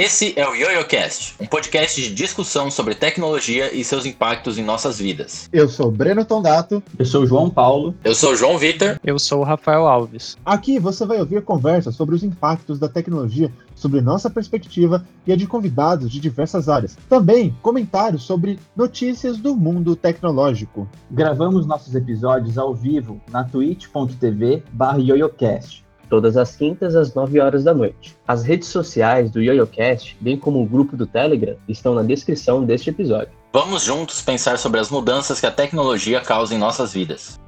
Esse é o YoYoCast, um podcast de discussão sobre tecnologia e seus impactos em nossas vidas. Eu sou Breno Tondato. Eu sou o João Paulo. Eu sou o João Vitor. Eu sou o Rafael Alves. Aqui você vai ouvir conversas sobre os impactos da tecnologia sobre nossa perspectiva e a de convidados de diversas áreas. Também comentários sobre notícias do mundo tecnológico. Gravamos nossos episódios ao vivo na twitch.tv/yoyocast todas as quintas às 9 horas da noite. As redes sociais do YoYoCast, bem como o grupo do Telegram, estão na descrição deste episódio. Vamos juntos pensar sobre as mudanças que a tecnologia causa em nossas vidas.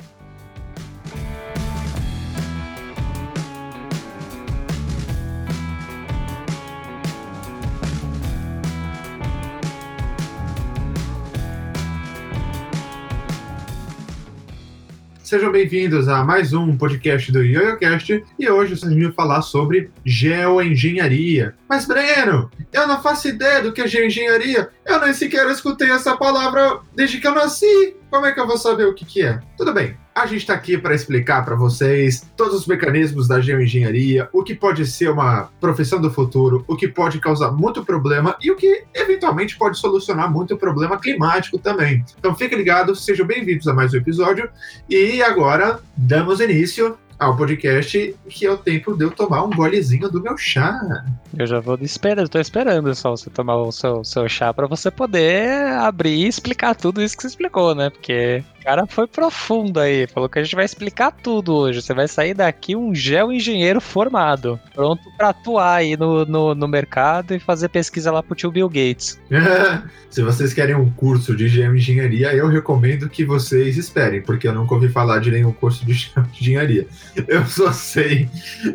Sejam bem-vindos a mais um podcast do YoYoCast e hoje vocês vão falar sobre geoengenharia. Mas, Breno, eu não faço ideia do que é geoengenharia. Eu nem sequer escutei essa palavra desde que eu nasci. Como é que eu vou saber o que, que é? Tudo bem, a gente está aqui para explicar para vocês todos os mecanismos da geoengenharia, o que pode ser uma profissão do futuro, o que pode causar muito problema e o que eventualmente pode solucionar muito problema climático também. Então fiquem ligados, sejam bem-vindos a mais um episódio e agora damos início ao podcast, que é o tempo de eu tomar um golezinho do meu chá. Eu já vou esperando, estou esperando só você tomar o seu, seu chá para você poder abrir e explicar tudo isso que você explicou, né? Porque o cara foi profundo aí, falou que a gente vai explicar tudo hoje. Você vai sair daqui um geo-engenheiro formado, pronto para atuar aí no, no, no, mercado e fazer pesquisa lá pro tio Bill Gates. Se vocês querem um curso de geoengenharia, eu recomendo que vocês esperem, porque eu nunca ouvi falar de nenhum curso de geoengenharia. Eu só sei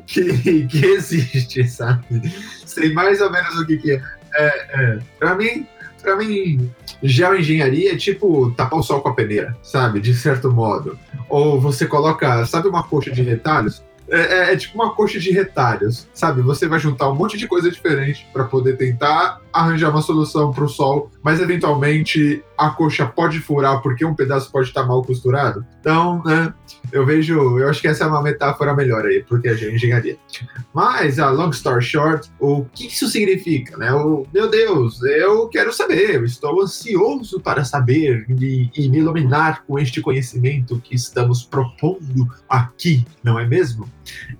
que, que existe, sabe? Sei mais ou menos o que, que é. é, é. Pra mim, pra mim, geoengenharia é tipo tapar o sol com a peneira, sabe? De certo modo. Ou você coloca, sabe uma coxa de retalhos? É, é, é, tipo uma coxa de retalhos, sabe? Você vai juntar um monte de coisa diferente para poder tentar arranjar uma solução para o sol, mas eventualmente a coxa pode furar porque um pedaço pode estar mal costurado. Então, né, eu vejo, eu acho que essa é uma metáfora melhor aí, porque é engenharia. Mas, a long story short, o que isso significa, né? O, meu Deus, eu quero saber, eu estou ansioso para saber e, e me iluminar com este conhecimento que estamos propondo aqui, não é mesmo?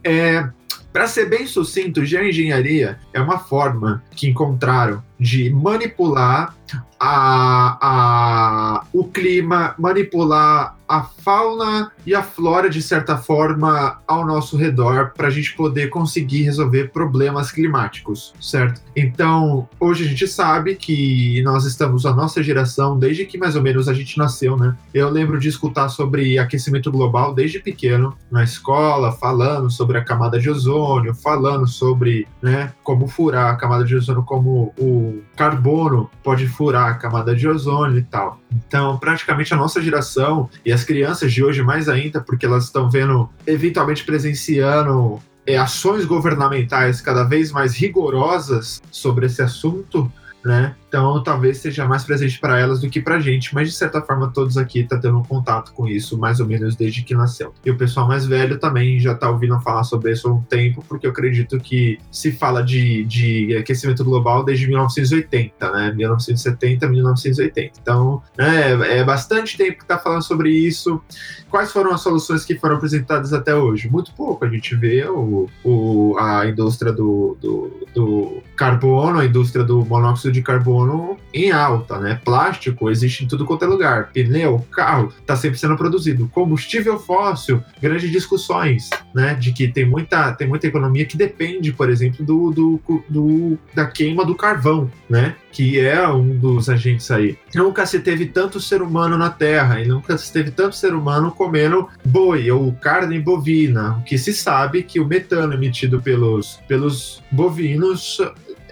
É, para ser bem sucinto, geoengenharia é uma forma que encontraram de manipular a, a, o clima, manipular a fauna e a flora de certa forma ao nosso redor para a gente poder conseguir resolver problemas climáticos, certo? Então, hoje a gente sabe que nós estamos, a nossa geração, desde que mais ou menos a gente nasceu, né? Eu lembro de escutar sobre aquecimento global desde pequeno, na escola, falando sobre a camada de ozônio, falando sobre né, como furar a camada de ozônio, como o carbono pode furar a camada de ozônio e tal. Então, praticamente a nossa geração e as crianças de hoje mais ainda, porque elas estão vendo, eventualmente presenciando é, ações governamentais cada vez mais rigorosas sobre esse assunto, né? Então, talvez seja mais presente para elas do que para a gente, mas de certa forma todos aqui tá tendo um contato com isso mais ou menos desde que nasceu. E o pessoal mais velho também já está ouvindo falar sobre isso há um tempo, porque eu acredito que se fala de, de aquecimento global desde 1980, né? 1970, 1980. Então, né, é bastante tempo que está falando sobre isso. Quais foram as soluções que foram apresentadas até hoje? Muito pouco. A gente vê o, o, a indústria do, do, do carbono, a indústria do monóxido de carbono em alta, né? Plástico existe em tudo quanto é lugar. Pneu, carro, está sempre sendo produzido. Combustível fóssil, grandes discussões, né? De que tem muita, tem muita economia que depende, por exemplo, do, do, do da queima do carvão, né? Que é um dos agentes aí. Nunca se teve tanto ser humano na Terra e nunca se teve tanto ser humano comendo boi ou carne bovina. O que se sabe que o metano emitido pelos, pelos bovinos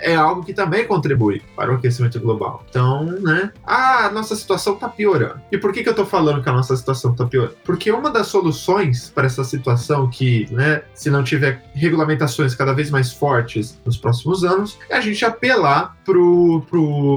é algo que também contribui para o aquecimento global. Então, né? Ah, a nossa situação está piorando. E por que, que eu estou falando que a nossa situação está piorando? Porque uma das soluções para essa situação, que, né, se não tiver regulamentações cada vez mais fortes nos próximos anos, é a gente apelar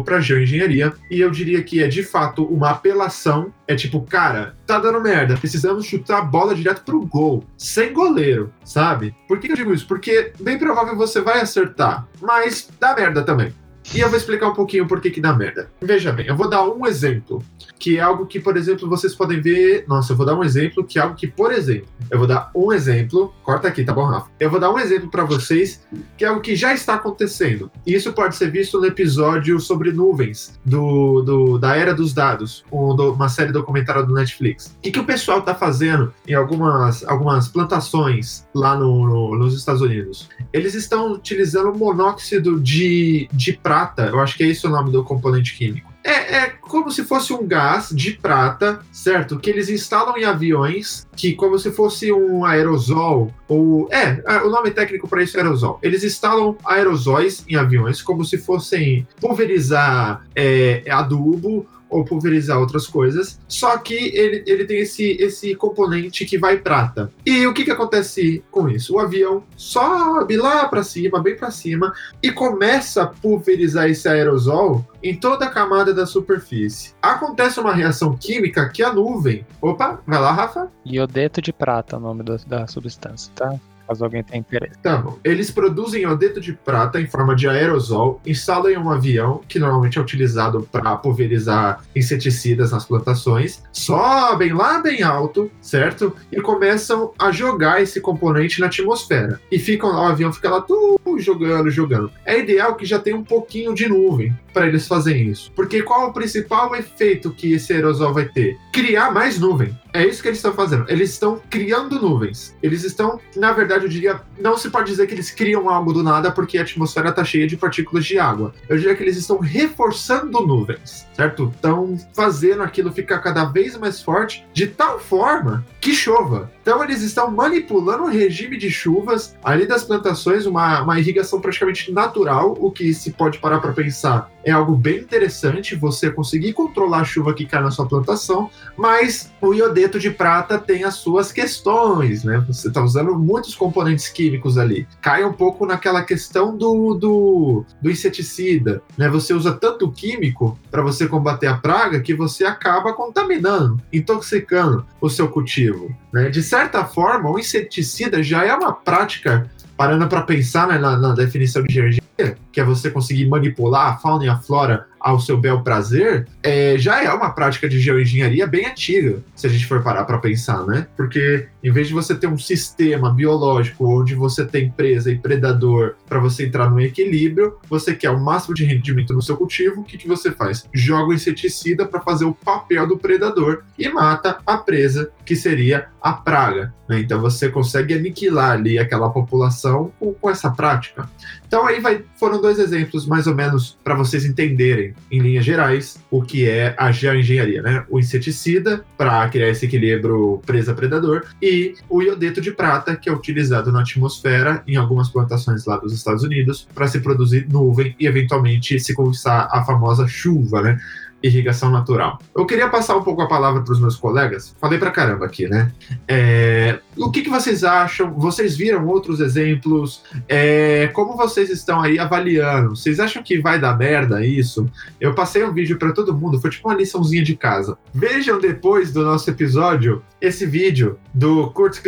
para a geoengenharia. E eu diria que é de fato uma apelação. É tipo, cara, tá dando merda, precisamos chutar a bola direto pro gol, sem goleiro, sabe? Por que eu digo isso? Porque bem provável você vai acertar, mas dá merda também. E eu vou explicar um pouquinho por que que dá merda. Veja bem, eu vou dar um exemplo, que é algo que, por exemplo, vocês podem ver. Nossa, eu vou dar um exemplo que é algo que, por exemplo, eu vou dar um exemplo. Corta aqui, tá bom, Rafa? Eu vou dar um exemplo para vocês que é algo que já está acontecendo. E isso pode ser visto no episódio sobre nuvens do, do da Era dos Dados, um, do, uma série documentária do Netflix. O que, que o pessoal tá fazendo em algumas, algumas plantações lá no, no, nos Estados Unidos? Eles estão utilizando monóxido de, de prata, eu acho que é esse o nome do componente químico. É, é, como se fosse um gás de prata, certo? Que eles instalam em aviões, que como se fosse um aerosol, ou. É, o nome técnico para isso é aerosol. Eles instalam aerosóis em aviões, como se fossem pulverizar é, adubo ou pulverizar outras coisas. Só que ele, ele tem esse, esse componente que vai prata. E o que, que acontece com isso? O avião sobe lá para cima, bem para cima, e começa a pulverizar esse aerosol em toda a camada da superfície. Acontece uma reação química que a nuvem. Opa, vai lá, Rafa. Iodeto de prata, é o nome do, da substância, tá? Caso alguém tenha interesse. Tá bom. Eles produzem iodeto de prata em forma de aerosol, instalam em um avião, que normalmente é utilizado para pulverizar inseticidas nas plantações, sobem lá bem alto, certo? E começam a jogar esse componente na atmosfera. E ficam lá, o avião fica lá tudo jogando, jogando. É ideal que já tenha um pouquinho de nuvem para eles fazerem isso. Porque qual o principal efeito que esse aerosol vai ter? Criar mais nuvem. É isso que eles estão fazendo. Eles estão criando nuvens. Eles estão, na verdade, eu diria, não se pode dizer que eles criam algo do nada porque a atmosfera está cheia de partículas de água. Eu diria que eles estão reforçando nuvens, certo? Estão fazendo aquilo ficar cada vez mais forte de tal forma que chova. Então eles estão manipulando o regime de chuvas ali das plantações, uma, uma irrigação praticamente natural, o que se pode parar para pensar é algo bem interessante você conseguir controlar a chuva que cai na sua plantação, mas o iodeto de prata tem as suas questões, né? Você está usando muitos componentes químicos ali. Cai um pouco naquela questão do, do, do inseticida, né? Você usa tanto químico para você combater a praga que você acaba contaminando, intoxicando o seu cultivo. Né? De certa forma, o inseticida já é uma prática parando para pensar né, na, na, definição de energia, que é você conseguir manipular a fauna e a flora ao seu bel prazer, é, já é uma prática de geoengenharia bem antiga, se a gente for parar para pensar, né? Porque em vez de você ter um sistema biológico onde você tem presa e predador para você entrar no equilíbrio, você quer o máximo de rendimento no seu cultivo, o que, que você faz? Joga o inseticida para fazer o papel do predador e mata a presa, que seria a praga. Né? Então você consegue aniquilar ali aquela população com, com essa prática. Então aí vai, foram dois exemplos mais ou menos para vocês entenderem em linhas gerais, o que é a geoengenharia, né? O inseticida, para criar esse equilíbrio presa-predador, e o iodeto de prata, que é utilizado na atmosfera em algumas plantações lá dos Estados Unidos, para se produzir nuvem e eventualmente se começar a famosa chuva, né? Irrigação natural. Eu queria passar um pouco a palavra para os meus colegas. Falei para caramba aqui, né? É, o que, que, vocês acham? Vocês viram outros exemplos? É, como vocês estão aí avaliando? Vocês acham que vai dar merda isso? Eu passei um vídeo para todo mundo, foi tipo uma liçãozinha de casa. Vejam depois do nosso episódio esse vídeo do Kurt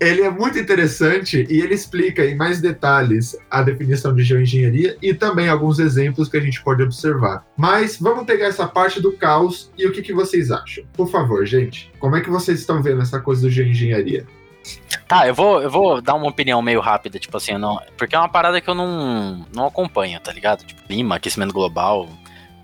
Ele é muito interessante e ele explica em mais detalhes a definição de geoengenharia e também alguns exemplos que a gente pode observar. Mas vamos pegar essa parte do caos e o que, que vocês acham. Por favor, gente, como é que vocês estão vendo essa coisa do geoengenharia? Tá, eu vou, eu vou dar uma opinião meio rápida, tipo assim, não, porque é uma parada que eu não, não acompanho, tá ligado? Tipo, clima, aquecimento global.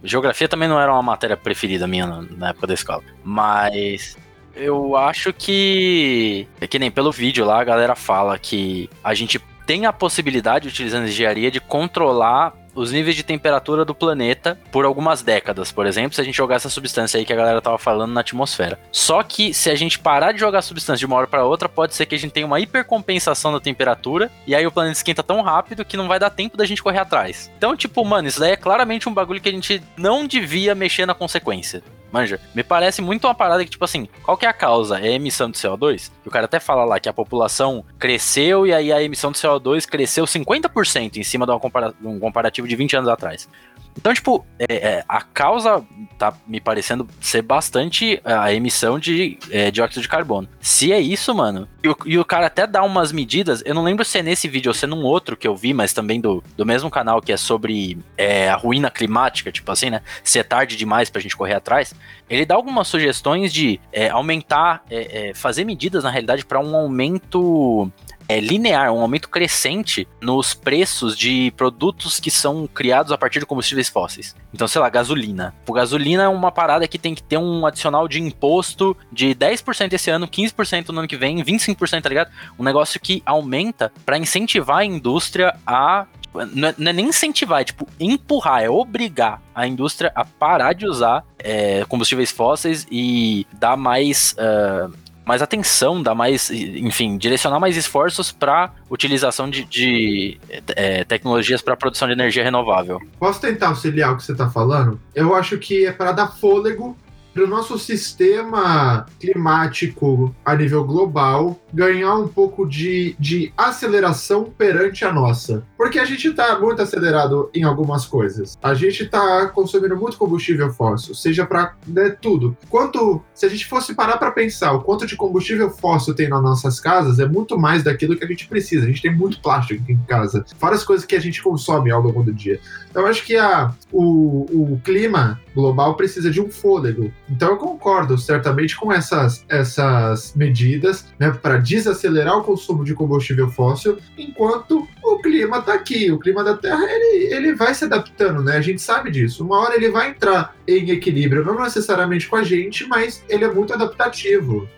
Geografia também não era uma matéria preferida minha na, época da escola. Mas eu acho que. É que nem pelo vídeo lá, a galera fala que a gente tem a possibilidade, utilizando engenharia, de controlar os níveis de temperatura do planeta por algumas décadas, por exemplo, se a gente jogar essa substância aí que a galera tava falando na atmosfera. Só que se a gente parar de jogar a substância de uma hora para outra, pode ser que a gente tenha uma hipercompensação da temperatura e aí o planeta esquenta tão rápido que não vai dar tempo da gente correr atrás. Então, tipo, mano, isso daí é claramente um bagulho que a gente não devia mexer na consequência. Manja, me parece muito uma parada que, tipo assim, qual que é a causa? É a emissão de CO2? O cara até fala lá que a população cresceu e aí a emissão de CO2 cresceu 50% em cima de, compara de um comparativo de 20 anos atrás. Então, tipo, é, é, a causa tá me parecendo ser bastante a emissão de é, dióxido de carbono. Se é isso, mano, e o, e o, cara até dá umas medidas, eu não lembro se é nesse vídeo ou se é num outro que eu vi, mas também do, do mesmo canal que é sobre é, a ruína climática, tipo assim, né? Se é tarde demais pra gente correr atrás. Ele dá algumas sugestões de é, aumentar, é, fazer medidas, na realidade, para um aumento é, linear, um aumento crescente nos preços de produtos que são criados a partir de combustíveis fósseis. Então, sei lá, gasolina. O gasolina é uma parada que tem que ter um adicional de imposto de 10% esse ano, 15% no ano que vem, 25%, tá ligado? Um negócio que aumenta para incentivar a indústria a não é, não é, nem incentivar, é tipo empurrar, é obrigar a indústria a parar de usar é, combustíveis fósseis e dar mais uh, mais atenção, dar mais, enfim, direcionar mais esforços para utilização de, de é, tecnologias para produção de energia renovável. Posso tentar auxiliar o que você está falando? Eu acho que é para dar fôlego para o nosso sistema climático a nível global ganhar um pouco de, de aceleração perante a nossa. Porque a gente está muito acelerado em algumas coisas. A gente está consumindo muito combustível fóssil, seja para né, tudo. Quanto, se a gente fosse parar para pensar o quanto de combustível fóssil tem nas nossas casas, é muito mais daquilo que a gente precisa. A gente tem muito plástico em casa, várias coisas que a gente consome ao longo do dia. Então, eu acho que a, o, o clima global precisa de um fôlego. Então, eu concordo certamente com essas, essas medidas né, para desacelerar o consumo de combustível fóssil, enquanto o clima está aqui. O clima da Terra ele, ele vai se adaptando, né? A gente sabe disso. Uma hora ele vai entrar em equilíbrio, não necessariamente com a gente, mas ele é muito adaptativo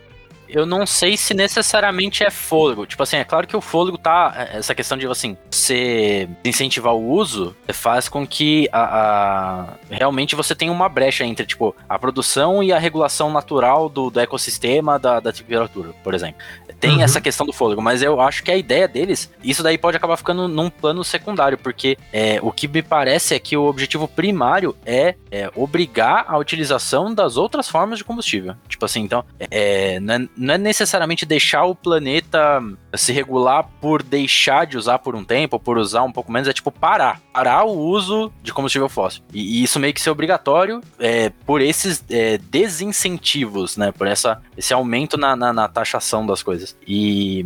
eu não sei se necessariamente é fôlego. Tipo assim, é claro que o fôlego tá. É, essa questão de, assim, você incentivar o uso faz com que a, a, realmente você tenha uma brecha entre, tipo, a produção e a regulação natural do, do ecossistema da, da temperatura, por exemplo. Tem uhum. essa questão do fôlego, mas eu acho que a ideia deles, isso daí pode acabar ficando num plano secundário, porque é, o que me parece é que o objetivo primário é, é obrigar a utilização das outras formas de combustível. Tipo assim, então, é, não, é, não é necessariamente deixar o planeta se regular por deixar de usar por um tempo, por usar um pouco menos, é tipo parar. Parar o uso de combustível fóssil. E, e isso meio que ser obrigatório é, por esses é, desincentivos, né? Por essa, esse aumento na, na, na taxação das coisas. E.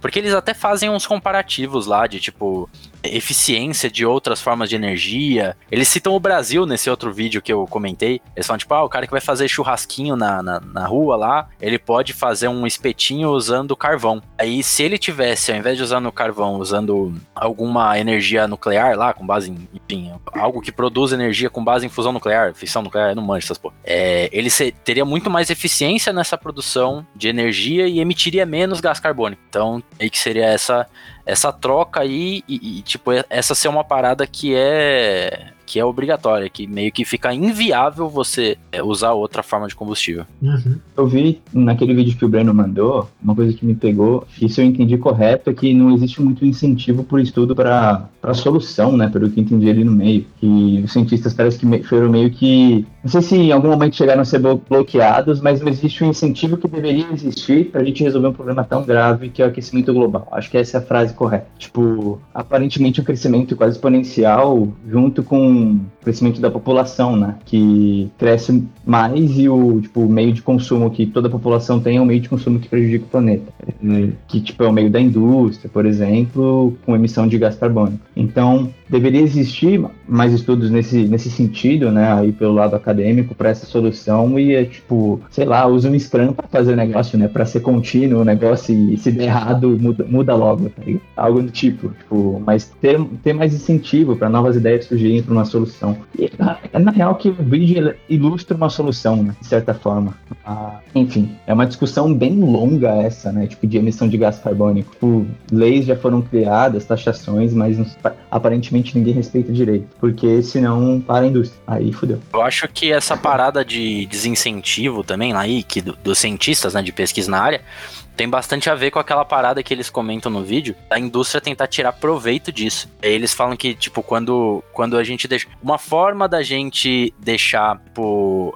Porque eles até fazem uns comparativos lá de tipo eficiência de outras formas de energia. Eles citam o Brasil nesse outro vídeo que eu comentei. Eles falam, tipo, ah, o cara que vai fazer churrasquinho na, na, na rua lá, ele pode fazer um espetinho usando carvão. Aí, se ele tivesse, ao invés de usar no carvão, usando alguma energia nuclear lá, com base em, enfim, algo que produz energia com base em fusão nuclear, fissão nuclear, não manjo essas porra. É, ele se, teria muito mais eficiência nessa produção de energia e emitiria menos gás carbônico. Então, aí que seria essa essa troca aí e, e, tipo, essa ser uma parada que é que é obrigatória, que meio que fica inviável você é, usar outra forma de combustível. Uhum. Eu vi naquele vídeo que o Breno mandou, uma coisa que me pegou, e se eu entendi correto, é que não existe muito incentivo por estudo para solução, né, pelo que entendi ali no meio, que os cientistas parece que foram meio que, não sei se em algum momento chegaram a ser bloqueados, mas não existe um incentivo que deveria existir para a gente resolver um problema tão grave que é o aquecimento global. Acho que essa é a frase correta. Tipo, aparentemente um crescimento quase exponencial junto com crescimento da população, né? Que cresce mais e o, tipo, meio de consumo que toda a população tem é o meio de consumo que prejudica o planeta. Que, tipo, é o meio da indústria, por exemplo, com emissão de gás carbônico. Então, deveria existir mais estudos nesse, nesse sentido, né, aí pelo lado acadêmico para essa solução e é tipo, sei lá, usa um Scrum para fazer o negócio, né, para ser contínuo o negócio e se der errado muda, muda logo, tá algo do tipo, tipo, mas ter, ter mais incentivo para novas ideias surgirem para uma solução. E, na real que o vídeo ilustra uma solução, né, de certa forma. Ah, enfim, é uma discussão bem longa essa, né, tipo de emissão de gás carbônico. Tipo, leis já foram criadas, taxações, mas aparentemente ninguém respeita direito porque senão para a indústria. Aí fudeu. Eu acho que essa parada de desincentivo também aí, que do, dos cientistas, né, de pesquisa na área, tem bastante a ver com aquela parada que eles comentam no vídeo, da indústria tentar tirar proveito disso. Eles falam que, tipo, quando, quando a gente deixa. Uma forma da gente deixar, tipo,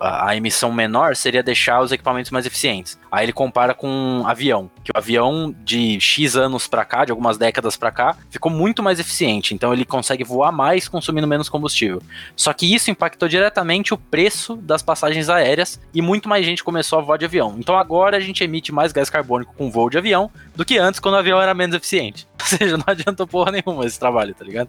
a, a emissão menor seria deixar os equipamentos mais eficientes. Aí ele compara com um avião, que o avião de X anos pra cá, de algumas décadas pra cá, ficou muito mais eficiente. Então ele consegue voar mais consumindo menos combustível. Só que isso impactou diretamente o preço das passagens aéreas e muito mais gente começou a voar de avião. Então agora a gente emite mais gás carbônico com voo de avião do que antes quando o avião era menos eficiente. Ou seja, não adiantou porra nenhuma esse trabalho, tá ligado?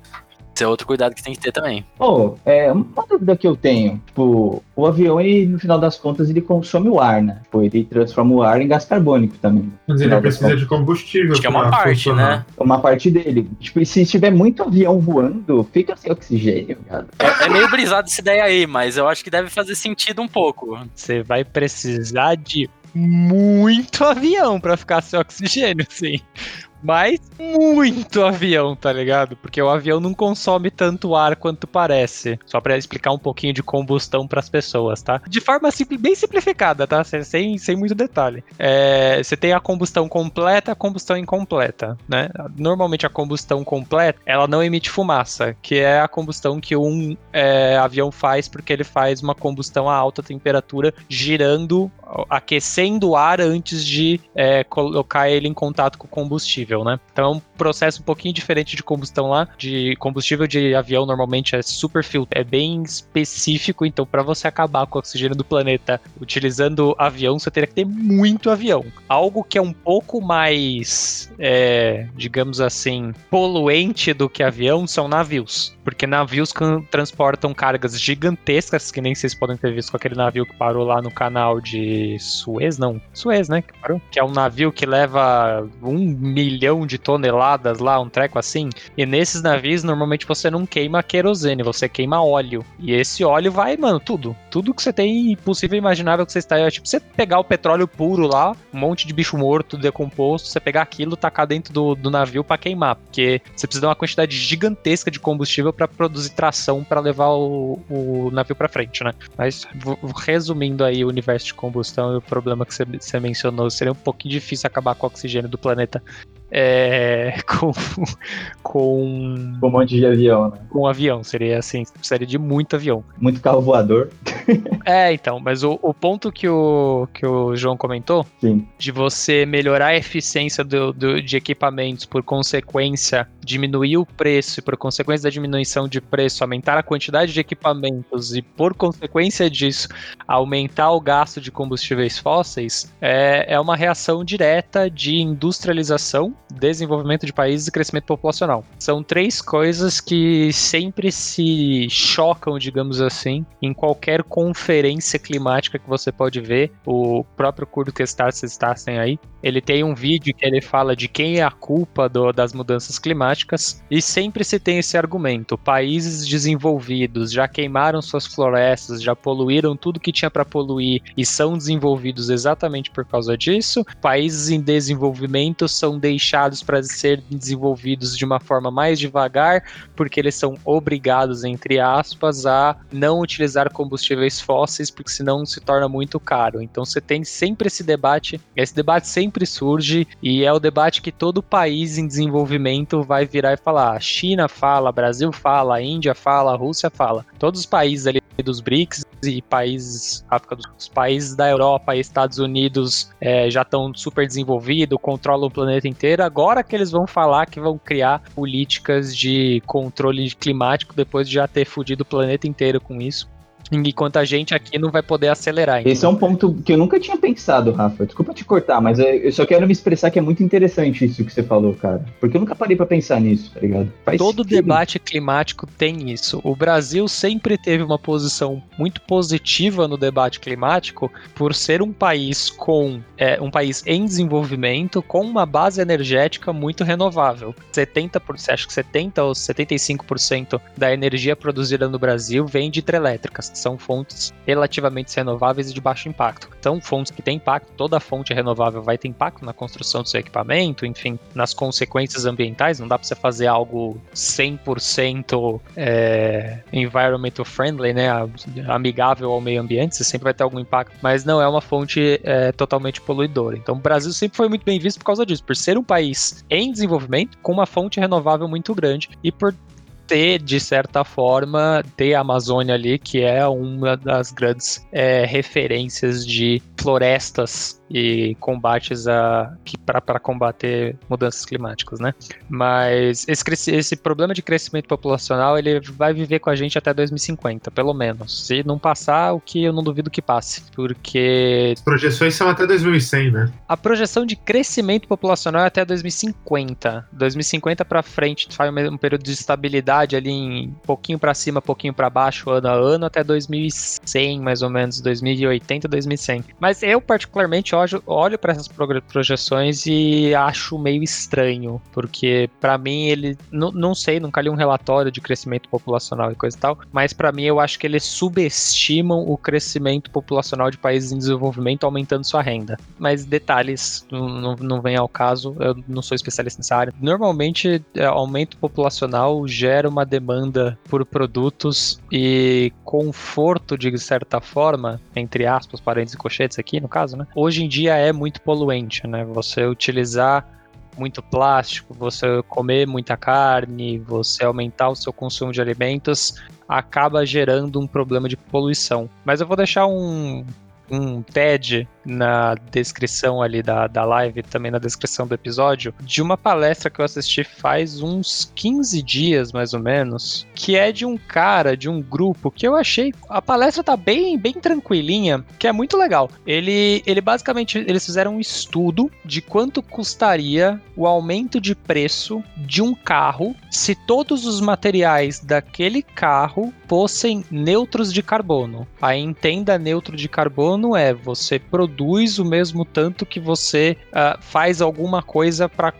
Esse é outro cuidado que tem que ter também. Pô, é, uma dúvida que eu tenho, tipo, o avião, ele, no final das contas, ele consome o ar, né? Tipo, ele transforma o ar em gás carbônico também. Mas ele precisa de combustível. Acho que é uma parte, funcionar. né? Uma parte dele. Tipo, e se tiver muito avião voando, fica sem oxigênio, cara. É, é meio brisado essa ideia aí, mas eu acho que deve fazer sentido um pouco. Você vai precisar de muito avião para ficar sem oxigênio, sim mas muito avião, tá ligado? Porque o avião não consome tanto ar quanto parece. Só para explicar um pouquinho de combustão para as pessoas, tá? De forma simples, bem simplificada, tá? Sem, sem muito detalhe. É, você tem a combustão completa, a combustão incompleta, né? Normalmente a combustão completa, ela não emite fumaça, que é a combustão que um é, avião faz porque ele faz uma combustão a alta temperatura, girando, aquecendo o ar antes de é, colocar ele em contato com o combustível né? Então é um processo um pouquinho diferente de combustão lá. De combustível de avião normalmente é super filtro, é bem específico. Então, para você acabar com o oxigênio do planeta utilizando avião, você teria que ter muito avião. Algo que é um pouco mais, é, digamos assim, poluente do que avião são navios. Porque navios transportam cargas gigantescas, que nem vocês podem ter visto com aquele navio que parou lá no canal de Suez, não? Suez, né? Que, que é um navio que leva um milhão de toneladas lá, um treco assim. E nesses navios, normalmente você não queima querosene, você queima óleo. E esse óleo vai, mano, tudo. Tudo que você tem possível e imaginável que você está. É tipo, você pegar o petróleo puro lá, um monte de bicho morto, decomposto, você pegar aquilo, tacar dentro do, do navio para queimar. Porque você precisa de uma quantidade gigantesca de combustível para produzir tração para levar o, o navio para frente, né? Mas resumindo aí o universo de combustão e o problema que você, você mencionou, seria um pouquinho difícil acabar com o oxigênio do planeta é, com, com. Com um monte de avião, né? Com um avião, seria assim, precisaria de muito avião. Muito carro voador. é, então, mas o, o ponto que o, que o João comentou, Sim. de você melhorar a eficiência do, do, de equipamentos, por consequência, diminuir o preço, e por consequência da diminuição de preço, aumentar a quantidade de equipamentos e, por consequência disso, aumentar o gasto de combustíveis fósseis, é, é uma reação direta de industrialização desenvolvimento de países e crescimento populacional. São três coisas que sempre se chocam, digamos assim, em qualquer conferência climática que você pode ver. O próprio Kurt Stassen aí, ele tem um vídeo que ele fala de quem é a culpa do, das mudanças climáticas e sempre se tem esse argumento. Países desenvolvidos já queimaram suas florestas, já poluíram tudo que tinha para poluir e são desenvolvidos exatamente por causa disso. Países em desenvolvimento são deixados para ser desenvolvidos de uma forma mais devagar, porque eles são obrigados, entre aspas, a não utilizar combustíveis fósseis, porque senão se torna muito caro. Então você tem sempre esse debate, esse debate sempre surge e é o debate que todo país em desenvolvimento vai virar e falar. China fala, Brasil fala, Índia fala, Rússia fala. Todos os países ali dos BRICS e países África dos países da Europa e Estados Unidos é, já estão super desenvolvidos, controlam o planeta inteiro. Agora que eles vão falar que vão criar políticas de controle climático depois de já ter fudido o planeta inteiro com isso. Enquanto a gente aqui não vai poder acelerar. Então. Esse é um ponto que eu nunca tinha pensado, Rafa. Desculpa te cortar, mas eu só quero me expressar que é muito interessante isso que você falou, cara. Porque eu nunca parei para pensar nisso, tá ligado? Faz Todo sentido. debate climático tem isso. O Brasil sempre teve uma posição muito positiva no debate climático por ser um país com é, um país em desenvolvimento com uma base energética muito renovável. 70%, acho que 70 ou 75% da energia produzida no Brasil vem de hidrelétricas são fontes relativamente renováveis e de baixo impacto. São fontes que têm impacto, toda fonte renovável vai ter impacto na construção do seu equipamento, enfim, nas consequências ambientais. Não dá para você fazer algo 100% é, environmental friendly, né, amigável ao meio ambiente, você sempre vai ter algum impacto, mas não é uma fonte é, totalmente poluidora. Então, o Brasil sempre foi muito bem visto por causa disso, por ser um país em desenvolvimento com uma fonte renovável muito grande e por ter, de certa forma, ter a Amazônia ali, que é uma das grandes é, referências de florestas e combates a para combater mudanças climáticas, né? Mas esse, esse problema de crescimento populacional ele vai viver com a gente até 2050, pelo menos. Se não passar, o que eu não duvido que passe, porque As projeções são até 2100, né? a projeção de crescimento populacional é até 2050. 2050 para frente faz um período de estabilidade ali em pouquinho para cima, pouquinho para baixo, ano a ano, até 2100 mais ou menos, 2080, 2100. Mas eu particularmente olho, olho para essas projeções e acho meio estranho, porque para mim ele não, não sei, nunca li um relatório de crescimento populacional e coisa e tal, mas para mim eu acho que eles subestimam o crescimento populacional de países em desenvolvimento aumentando sua renda. Mas detalhes não, não, não vem ao caso, eu não sou especialista nessa área. Normalmente, é, aumento populacional gera uma demanda por produtos e conforto, de certa forma, entre aspas, parênteses e cochetes aqui, no caso, né? Hoje em dia é muito poluente, né? Você utilizar muito plástico, você comer muita carne, você aumentar o seu consumo de alimentos, acaba gerando um problema de poluição. Mas eu vou deixar um, um TED na descrição ali da, da live, também na descrição do episódio, de uma palestra que eu assisti faz uns 15 dias, mais ou menos, que é de um cara, de um grupo, que eu achei. A palestra tá bem, bem tranquilinha, que é muito legal. Ele, ele basicamente, eles fizeram um estudo de quanto custaria o aumento de preço de um carro se todos os materiais daquele carro fossem neutros de carbono. A entenda neutro de carbono é você produz o mesmo tanto que você ah, faz alguma coisa para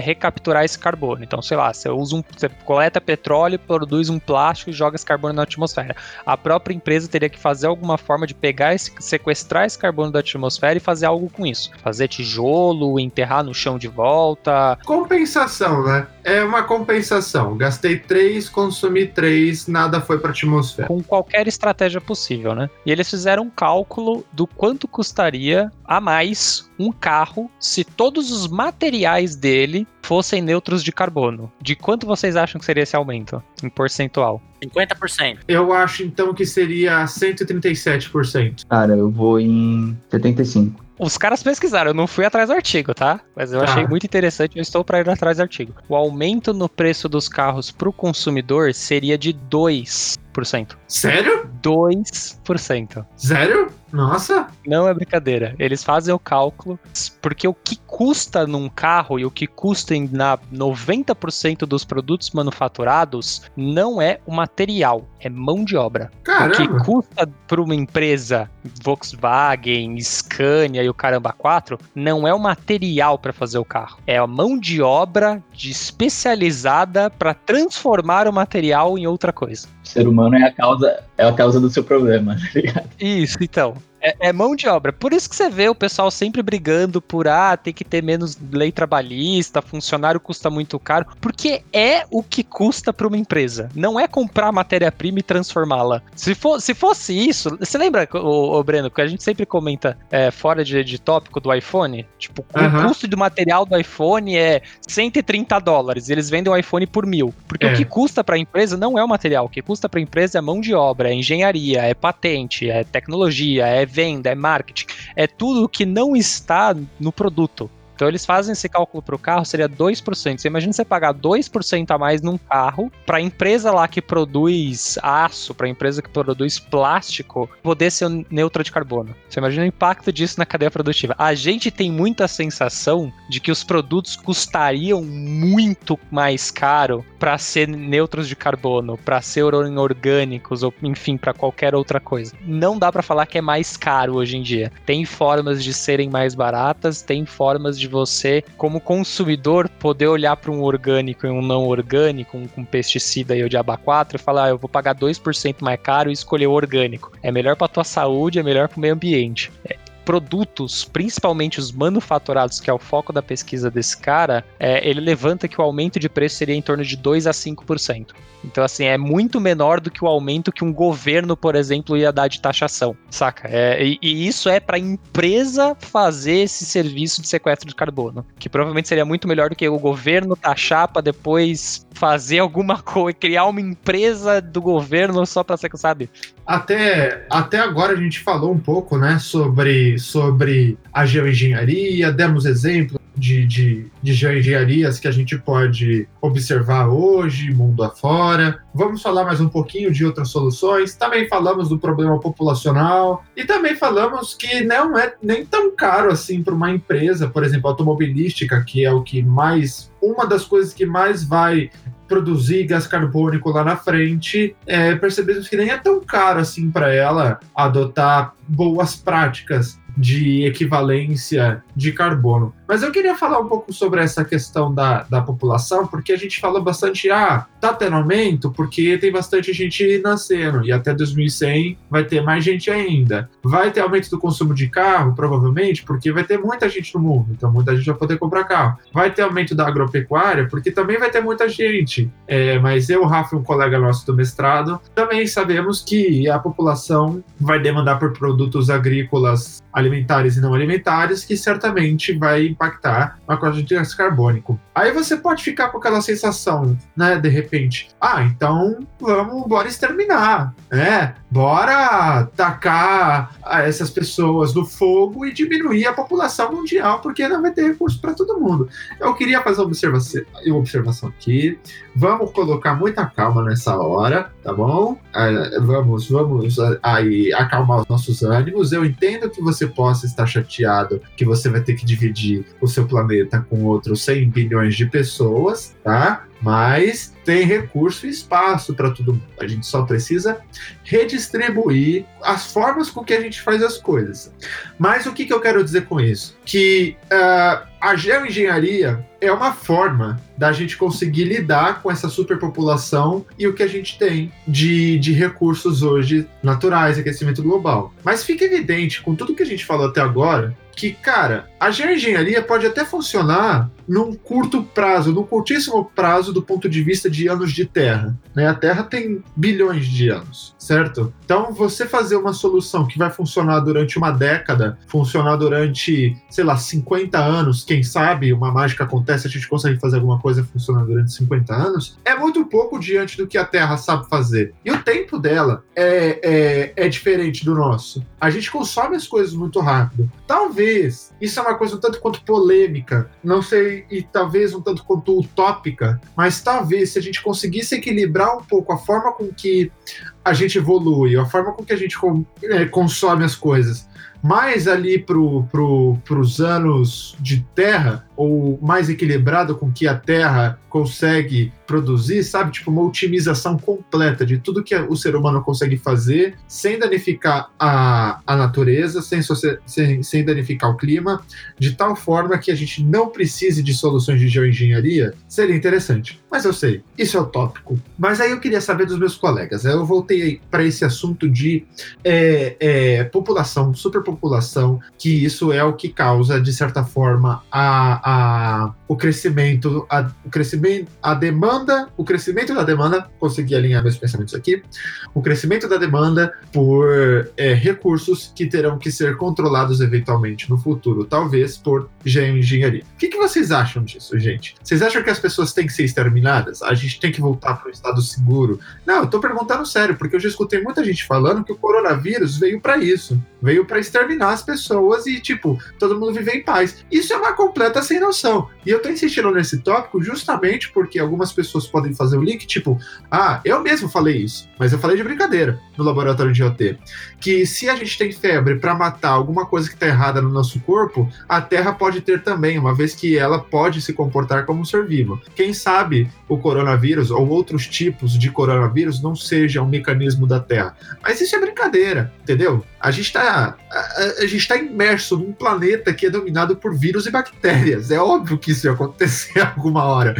recapturar esse carbono. Então, sei lá, você usa um, você coleta petróleo, produz um plástico e joga esse carbono na atmosfera. A própria empresa teria que fazer alguma forma de pegar esse, sequestrar esse carbono da atmosfera e fazer algo com isso. Fazer tijolo, enterrar no chão de volta, Compensação, né? É uma compensação. Gastei 3, consumi 3, nada foi pra atmosfera. com qualquer estratégia possível, né? E eles fizeram um cálculo do quanto custaria a mais um carro se todos os materiais dele fossem neutros de carbono. De quanto vocês acham que seria esse aumento em percentual? 50%. Eu acho então que seria 137%. Cara, eu vou em 75. Os caras pesquisaram, eu não fui atrás do artigo, tá? Mas eu Tá. achei muito interessante, eu estou para ir atrás do artigo. O aumento no preço dos carros para o consumidor seria de 2%. Sério? 2%. Sério? Nossa! Não é brincadeira. Eles fazem o cálculo, porque o que custa num carro e o que custa em na 90% dos produtos manufaturados não é o material, é mão de obra. O Caramba! que custa para uma empresa Volkswagen, Scania e o caramba 4 não é o material para fazer o carro, é a mão de obra de especializada para transformar o material em outra coisa. O ser humano é a causa, é a causa do seu problema, tá ligado? Isso, então. É, é mão de obra. Por isso que você vê o pessoal sempre brigando por ah, tem que ter menos lei trabalhista, funcionário custa muito caro, porque é o que custa para uma empresa. Não é comprar matéria-prima e transformá-la. Se, for, se fosse isso, você lembra, o, Breno, que a gente sempre comenta é, fora de, de tópico do iPhone? Tipo, Aham. o custo do material do iPhone é 130 dólares. Eles vendem o iPhone por mil. Porque É. o que custa para a empresa não é o material. O que custa para a empresa é mão de obra, é engenharia, é patente, é tecnologia, é venda, é marketing. É tudo que não está no produto. Então eles fazem esse cálculo para o carro, seria 2%. Você imagina você pagar 2% a mais num carro para a empresa lá que produz aço, para a empresa que produz plástico, poder ser neutra de carbono. Você imagina o impacto disso na cadeia produtiva. A gente tem muita sensação de que os produtos custariam muito mais caro para ser neutros de carbono, para ser or- orgânicos ou enfim, para qualquer outra coisa. Não dá para falar que é mais caro hoje em dia. Tem formas de serem mais baratas, tem formas de você, como consumidor, poder olhar para um orgânico e um não orgânico, um com pesticida e o diaba 4 e falar, ah, eu vou pagar 2% mais caro e escolher o orgânico. É melhor para tua saúde, é melhor para o meio ambiente. É- produtos, principalmente os manufaturados, que é o foco da pesquisa desse cara, é, ele levanta que o aumento de preço seria em torno de 2 a 5%. Então, assim, é muito menor do que o aumento que um governo, por exemplo, ia dar de taxação, saca? É, e, e, isso é para a empresa fazer esse serviço de sequestro de carbono, que provavelmente seria muito melhor do que o governo taxar para depois fazer alguma coisa, criar uma empresa do governo só para sabe? Até, até agora a gente falou um pouco, né, sobre, sobre a geoengenharia, demos exemplos de, de, de geoengenharias que a gente pode observar hoje, mundo afora. Vamos falar mais um pouquinho de outras soluções. Também falamos do problema populacional e também falamos que não é nem tão caro assim para uma empresa, por exemplo, automobilística, que é o que mais uma das coisas que mais vai produzir gás carbônico lá na frente, é, percebemos que nem é tão caro assim para ela adotar boas práticas de equivalência de carbono. Mas eu queria falar um pouco sobre essa questão da, da população, porque a gente fala bastante, ah, tá tendo aumento porque tem bastante gente nascendo, e até 2100 vai ter mais gente ainda. Vai ter aumento do consumo de carro, provavelmente, porque vai ter muita gente no mundo, então muita gente vai poder comprar carro. Vai ter aumento da agropecuária, porque também vai ter muita gente. É, mas eu, Rafa, um colega nosso do mestrado, também sabemos que a população vai demandar por produtos agrícolas alimentares e não alimentares, que certamente vai impactar na quantidade de gás carbônico. Aí você pode ficar com aquela sensação, né, de repente, ah, então vamos, bora exterminar, né? Bora tacar essas pessoas no fogo e diminuir a população mundial, porque não vai ter recurso para todo mundo. Eu queria fazer uma observação, uma observação aqui. Vamos colocar muita calma nessa hora, tá bom? Ah, vamos, vamos aí acalmar os nossos ânimos. Eu entendo que você possa estar chateado que você vai ter que dividir o seu planeta com outros 100 bilhões de pessoas, tá? Mas tem recurso e espaço para tudo. A gente só precisa redistribuir as formas com que a gente faz as coisas. Mas o que, que eu quero dizer com isso? Que uh, a geoengenharia é uma forma da gente conseguir lidar com essa superpopulação e o que a gente tem de, de recursos hoje naturais, aquecimento global. Mas fica evidente, com tudo que a gente falou até agora, que, cara, a geoengenharia pode até funcionar num curto prazo, num curtíssimo prazo do ponto de vista de anos de Terra. Né? A Terra tem bilhões de anos, certo? Então, você fazer uma solução que vai funcionar durante uma década, funcionar durante, sei lá, 50 anos, quem sabe uma mágica acontece, a gente consegue fazer alguma coisa funcionar durante 50 anos, é muito pouco diante do que a Terra sabe fazer. E o tempo dela é, é, é diferente do nosso. A gente consome as coisas muito rápido. Talvez, isso é uma coisa um tanto quanto polêmica, não sei, e talvez um tanto quanto utópica, mas talvez se a gente conseguisse equilibrar um pouco a forma com que a gente evolui, a forma com que a gente é, consome as coisas, mais ali para pro, os anos de terra, ou mais equilibrado com que a terra consegue produzir, sabe? Tipo, uma otimização completa de tudo que o ser humano consegue fazer sem danificar a, a natureza, sem, sem, sem danificar o clima, de tal forma que a gente não precise de soluções de geoengenharia, seria interessante. Mas eu sei, isso é utópico. Mas aí eu queria saber dos meus colegas. Eu voltei para esse assunto de é, é, população, superpopulação, que isso é o que causa, de certa forma, a, a, o crescimento, a, o crescimento, a demanda, o crescimento da demanda, consegui alinhar meus pensamentos aqui, o crescimento da demanda por é, recursos que terão que ser controlados eventualmente no futuro, talvez por geoengenharia. O que, que vocês acham disso, gente? Vocês acham que as pessoas têm que ser exterminadas? a gente tem que voltar para o estado seguro. Não, eu estou perguntando sério, porque eu já escutei muita gente falando que o coronavírus veio para isso, veio para exterminar as pessoas e, tipo, todo mundo viver em paz. Isso é uma completa sem noção. E eu estou insistindo nesse tópico justamente porque algumas pessoas podem fazer o link, tipo, ah, eu mesmo falei isso, mas eu falei de brincadeira no laboratório de OT, que se a gente tem febre para matar alguma coisa que está errada no nosso corpo, a Terra pode ter também, uma vez que ela pode se comportar como um ser vivo. Quem sabe o coronavírus ou outros tipos de coronavírus não seja um mecanismo da Terra. Mas isso é brincadeira, entendeu? A gente está a, a, gente tá imerso num planeta que é dominado por vírus e bactérias. É óbvio que isso ia acontecer alguma hora.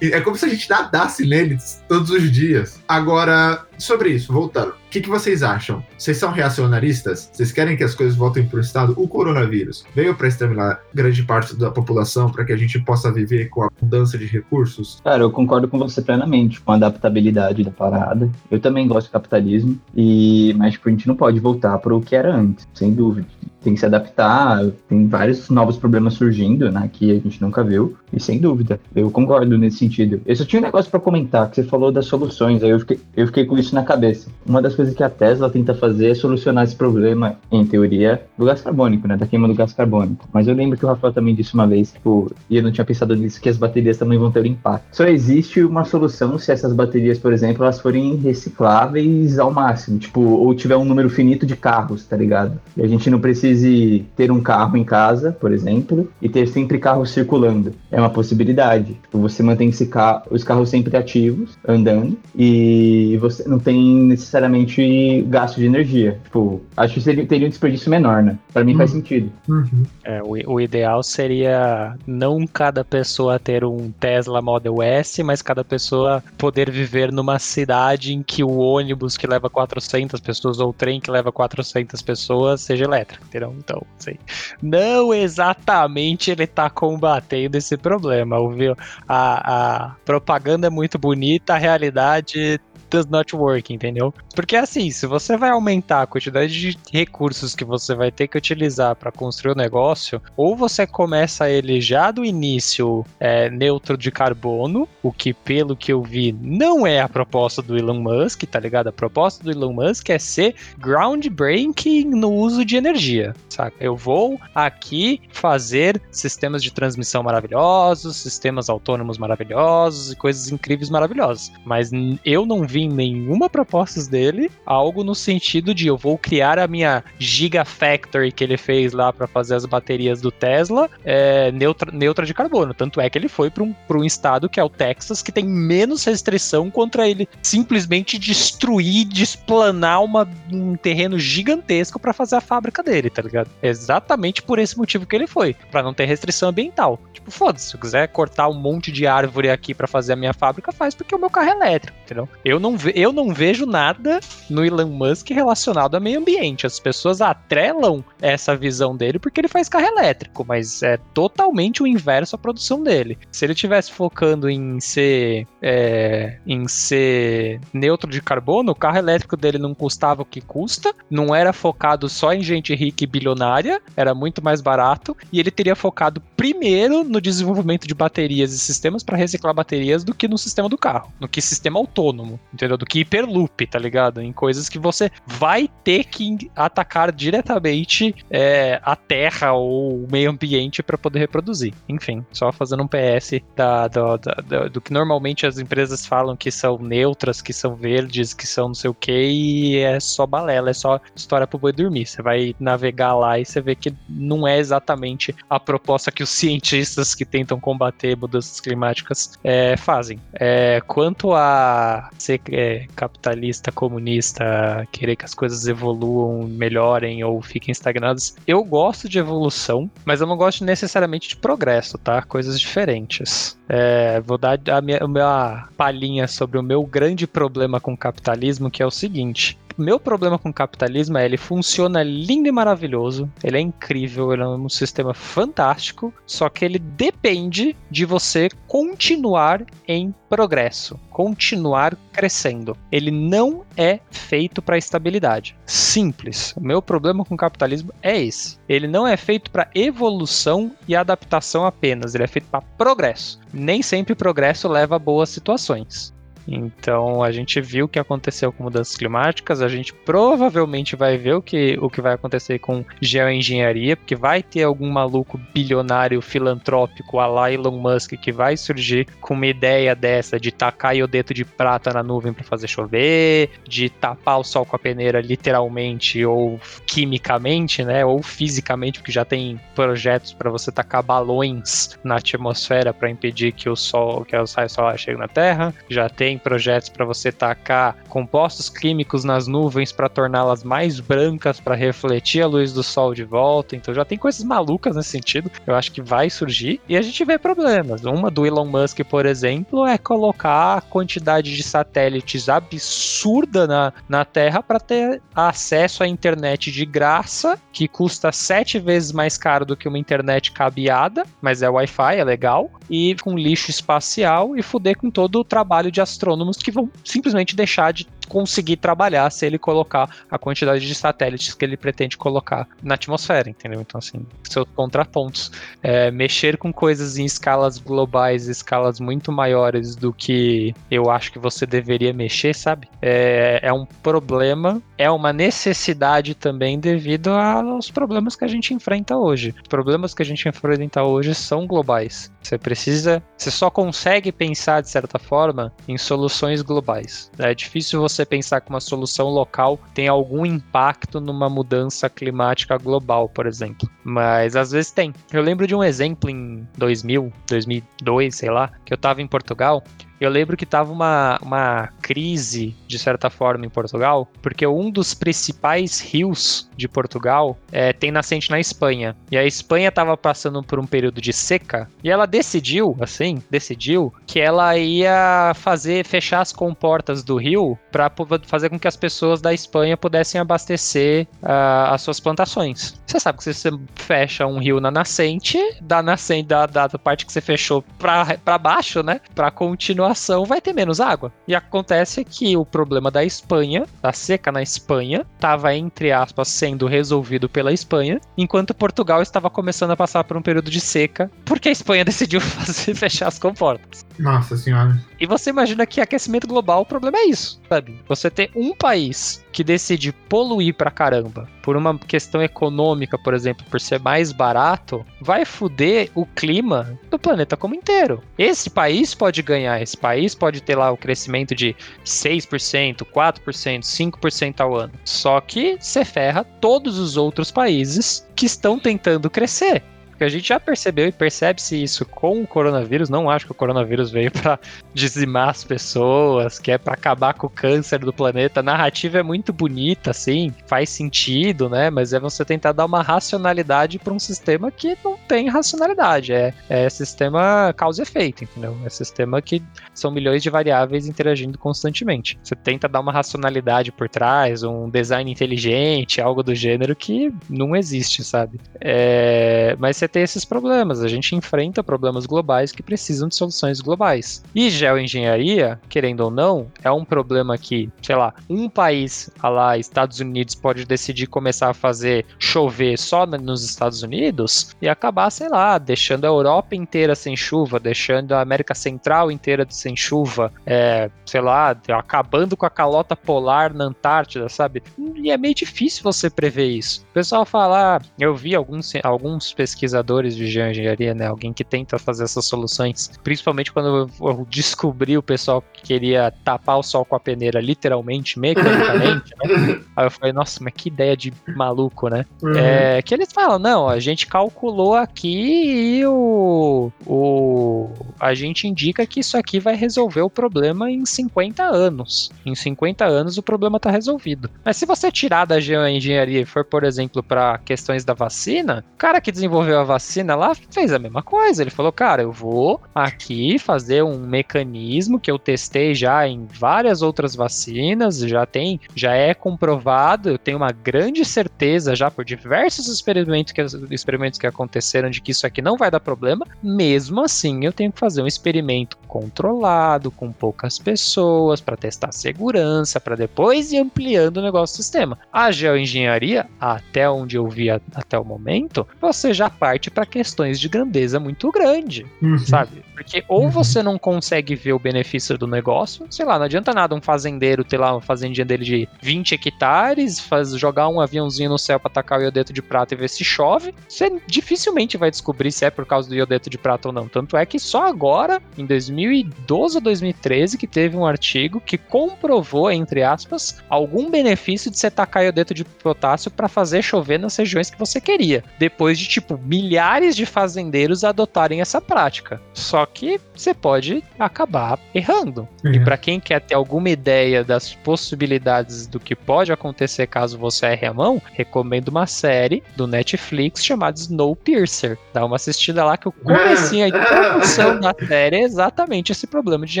É como se a gente nadasse neles todos os dias. Agora, sobre isso, voltando. O que, que vocês acham? Vocês são reacionaristas? Vocês querem que as coisas voltem para o estado? O coronavírus veio para exterminar grande parte da população para que a gente possa viver com a mudança de recursos? Cara, eu concordo com você plenamente com a adaptabilidade da parada. Eu também gosto do capitalismo, e mas tipo, a gente não pode voltar para o que era antes, sem dúvida tem que se adaptar, tem vários novos problemas surgindo, né, que a gente nunca viu, e sem dúvida, eu concordo nesse sentido. Eu só tinha um negócio para comentar, que você falou das soluções, aí eu fiquei, eu fiquei com isso na cabeça. Uma das coisas que a Tesla tenta fazer é solucionar esse problema, em teoria, do gás carbônico, né, da queima do gás carbônico. Mas eu lembro que o Rafael também disse uma vez, tipo, e eu não tinha pensado nisso, que as baterias também vão ter um impacto. Só existe uma solução se essas baterias, por exemplo, elas forem recicláveis ao máximo, tipo, ou tiver um número finito de carros, tá ligado? E a gente não precise ter um carro em casa, por exemplo, e ter sempre carros circulando. É uma possibilidade. Tipo, você mantém esse carro, os carros sempre ativos, andando, e você não tem necessariamente gasto de energia. Tipo, acho que seria, teria um desperdício menor, né? Pra mim faz Uhum. sentido. Uhum. É, o, o ideal seria não cada pessoa ter um Tesla Model S, mas cada pessoa poder viver numa cidade em que o ônibus que leva 400 pessoas ou o trem que leva 400 pessoas seja elétrico, entendeu? Então, sei. Não exatamente ele tá combatendo esse problema, ouviu? A, a propaganda é muito bonita, a realidade does not work, entendeu? Porque assim, se você vai aumentar a quantidade de recursos que você vai ter que utilizar para construir o negócio, ou você começa ele já do início é, neutro de carbono, o que pelo que eu vi não é a proposta do Elon Musk, tá ligado? A proposta do Elon Musk é ser groundbreaking no uso de energia, saca? Eu vou aqui fazer sistemas de transmissão maravilhosos, sistemas autônomos maravilhosos e coisas incríveis maravilhosas, mas eu não vi em nenhuma proposta dele algo no sentido de eu vou criar a minha Gigafactory que ele fez lá para fazer as baterias do Tesla é, neutra, neutra de carbono. Tanto é que ele foi para um, pra um estado que é o Texas, que tem menos restrição contra ele simplesmente destruir, desplanar uma, um terreno gigantesco para fazer a fábrica dele, tá ligado? Exatamente por esse motivo que ele foi, para não ter restrição ambiental. Tipo, foda-se, se eu quiser cortar um monte de árvore aqui para fazer a minha fábrica, faz porque o meu carro é elétrico, entendeu? Eu não, ve eu não vejo nada no Elon Musk relacionado ao meio ambiente. As pessoas atrelam essa visão dele porque ele faz carro elétrico, mas é totalmente o inverso à produção dele. Se ele tivesse focando em ser é, em ser neutro de carbono, o carro elétrico dele não custava o que custa, não era focado só em gente rica e bilionária, era muito mais barato, e ele teria focado primeiro no desenvolvimento de baterias e sistemas para reciclar baterias do que no sistema do carro, no que sistema autônomo, entendeu? Do que hiperloop, tá ligado? Em coisas que você vai ter que atacar diretamente é, a terra ou o meio ambiente para poder reproduzir. Enfim, só fazendo um PS da, da- da- do que normalmente as empresas falam que são neutras, que são verdes, que são não sei o que, e é só balela, é só história pro boi dormir. Você vai navegar lá e você vê que não é exatamente a proposta que os cientistas que tentam combater mudanças climáticas é, fazem. É, quanto a ser é, capitalista, comunista, querer que as coisas evoluam, melhorem ou fiquem estagnadas, eu gosto de evolução, mas eu não gosto necessariamente de progresso, tá? Coisas diferentes. É, vou dar a minha, a minha palhinha sobre o meu grande problema com o capitalismo, que é o seguinte. Meu problema com o capitalismo é ele funciona lindo e maravilhoso, ele é incrível, ele é um sistema fantástico, só que ele depende de você continuar em progresso, continuar crescendo. Ele não é feito para estabilidade. Simples. O meu problema com o capitalismo é esse. Ele não é feito para evolução e adaptação apenas, ele é feito para progresso. Nem sempre progresso leva a boas situações. Então a gente viu o que aconteceu com mudanças climáticas, a gente provavelmente vai ver o que, o que vai acontecer com geoengenharia, porque vai ter algum maluco bilionário filantrópico a lá Elon Musk que vai surgir com uma ideia dessa de tacar iodeto de prata na nuvem para fazer chover, de tapar o sol com a peneira literalmente ou quimicamente, né, ou fisicamente, porque já tem projetos para você tacar balões na atmosfera para impedir que o sol, que o raio solar chegue na Terra, já tem projetos para você tacar compostos químicos nas nuvens para torná-las mais brancas para refletir a luz do sol de volta. Então já tem coisas malucas nesse sentido. Eu acho que vai surgir e a gente vê problemas. Uma do Elon Musk, por exemplo, é colocar a quantidade de satélites absurda na, na Terra para ter acesso à internet de graça, que custa sete vezes mais caro do que uma internet cabeada, mas é Wi-Fi, é legal, e com lixo espacial e fuder com todo o trabalho de astrônomos que vão simplesmente deixar de conseguir trabalhar se ele colocar a quantidade de satélites que ele pretende colocar na atmosfera, entendeu? Então, assim, seus contrapontos. É, mexer com coisas em escalas globais, escalas muito maiores do que eu acho que você deveria mexer, sabe? É, é um problema, é uma necessidade também devido aos problemas que a gente enfrenta hoje. Os problemas que a gente enfrenta hoje são globais. Você precisa, você só consegue pensar de certa forma em soluções globais. É difícil você pensar que uma solução local tem algum impacto numa mudança climática global, por exemplo. Mas às vezes tem. Eu lembro de um exemplo em 2000, 2002, sei lá, que eu estava em Portugal eu lembro que tava uma, uma crise, de certa forma, em Portugal, porque um dos principais rios de Portugal é, tem nascente na Espanha. E a Espanha estava passando por um período de seca, e ela decidiu, assim, decidiu que ela ia fazer, fechar as comportas do rio para fazer com que as pessoas da Espanha pudessem abastecer uh, as suas plantações. Você sabe que se você fecha um rio na nascente, da nascente, da, da parte que você fechou para baixo, né, para continuar situação vai ter menos água. E acontece que o problema da Espanha, da seca na Espanha, estava, entre aspas, sendo resolvido pela Espanha, enquanto Portugal estava começando a passar por um período de seca, porque a Espanha decidiu fazer, fechar as comportas. Nossa senhora. E você imagina que aquecimento global, o problema é isso, sabe? Você ter um país que decide poluir pra caramba por uma questão econômica, por exemplo, por ser mais barato, vai foder o clima do planeta como inteiro. Esse país pode ganhar, esse país pode ter lá o crescimento de 6%, 4%, 5% ao ano. Só que você ferra todos os outros países que estão tentando crescer. Porque a gente já percebeu e percebe-se isso com o coronavírus. Não acho que o coronavírus veio para dizimar as pessoas, que é para acabar com o câncer do planeta. A narrativa é muito bonita, assim, faz sentido, né? Mas é você tentar dar uma racionalidade para um sistema que não tem racionalidade. É, é sistema causa e efeito, entendeu? É sistema que são milhões de variáveis interagindo constantemente. Você tenta dar uma racionalidade por trás, um design inteligente, algo do gênero que não existe, sabe? É, mas você ter esses problemas. A gente enfrenta problemas globais que precisam de soluções globais. E geoengenharia, querendo ou não, é um problema que, sei lá, um país, a lá Estados Unidos, pode decidir começar a fazer chover só nos Estados Unidos e acabar, sei lá, deixando a Europa inteira sem chuva, deixando a América Central inteira sem chuva, é, sei lá, acabando com a calota polar na Antártida, sabe? E é meio difícil você prever isso. O pessoal fala, ah, eu vi alguns, alguns pesquisadores pesquisadores de geoengenharia, né? Alguém que tenta fazer essas soluções. Principalmente quando eu descobri o pessoal que queria tapar o sol com a peneira, literalmente, mecanicamente, né? Aí eu falei, nossa, mas que ideia de maluco, né? Uhum. É, que eles falam, não, a gente calculou aqui e o, o. A gente indica que isso aqui vai resolver o problema em 50 anos. Em 50 anos o problema está resolvido. Mas se você tirar da geoengenharia e for, por exemplo, para questões da vacina, o cara que desenvolveu a vacina lá fez a mesma coisa. Ele falou, cara, eu vou aqui fazer um mecanismo que eu testei já em várias outras vacinas, já tem, já é comprovado, eu tenho uma grande certeza já por diversos experimentos que, experimentos que aconteceram de que isso aqui não vai dar problema. Mesmo assim, eu tenho que fazer um experimento controlado, com poucas pessoas, para testar segurança, para depois ir ampliando o negócio do sistema. A geoengenharia, até onde eu vi até o momento, você já parte parte para questões de grandeza muito grande, uhum. sabe? Porque ou uhum. você não consegue ver o benefício do negócio, sei lá, não adianta nada um fazendeiro ter lá uma fazendinha dele de 20 hectares, faz, jogar um aviãozinho no céu para atacar o iodeto de prata e ver se chove, você dificilmente vai descobrir se é por causa do iodeto de prata ou não. Tanto é que só agora, em 2012 ou 2013, que teve um artigo que comprovou, entre aspas, algum benefício de você tacar iodeto de potássio para fazer chover nas regiões que você queria. Depois de, tipo, milhares de fazendeiros adotarem essa prática. Só que você pode acabar errando. E Uhum. para quem quer ter alguma ideia das possibilidades do que pode acontecer caso você erre a mão, recomendo uma série do Netflix chamada Snowpiercer. Dá uma assistida lá que o comecinho, a introdução da série é exatamente esse problema de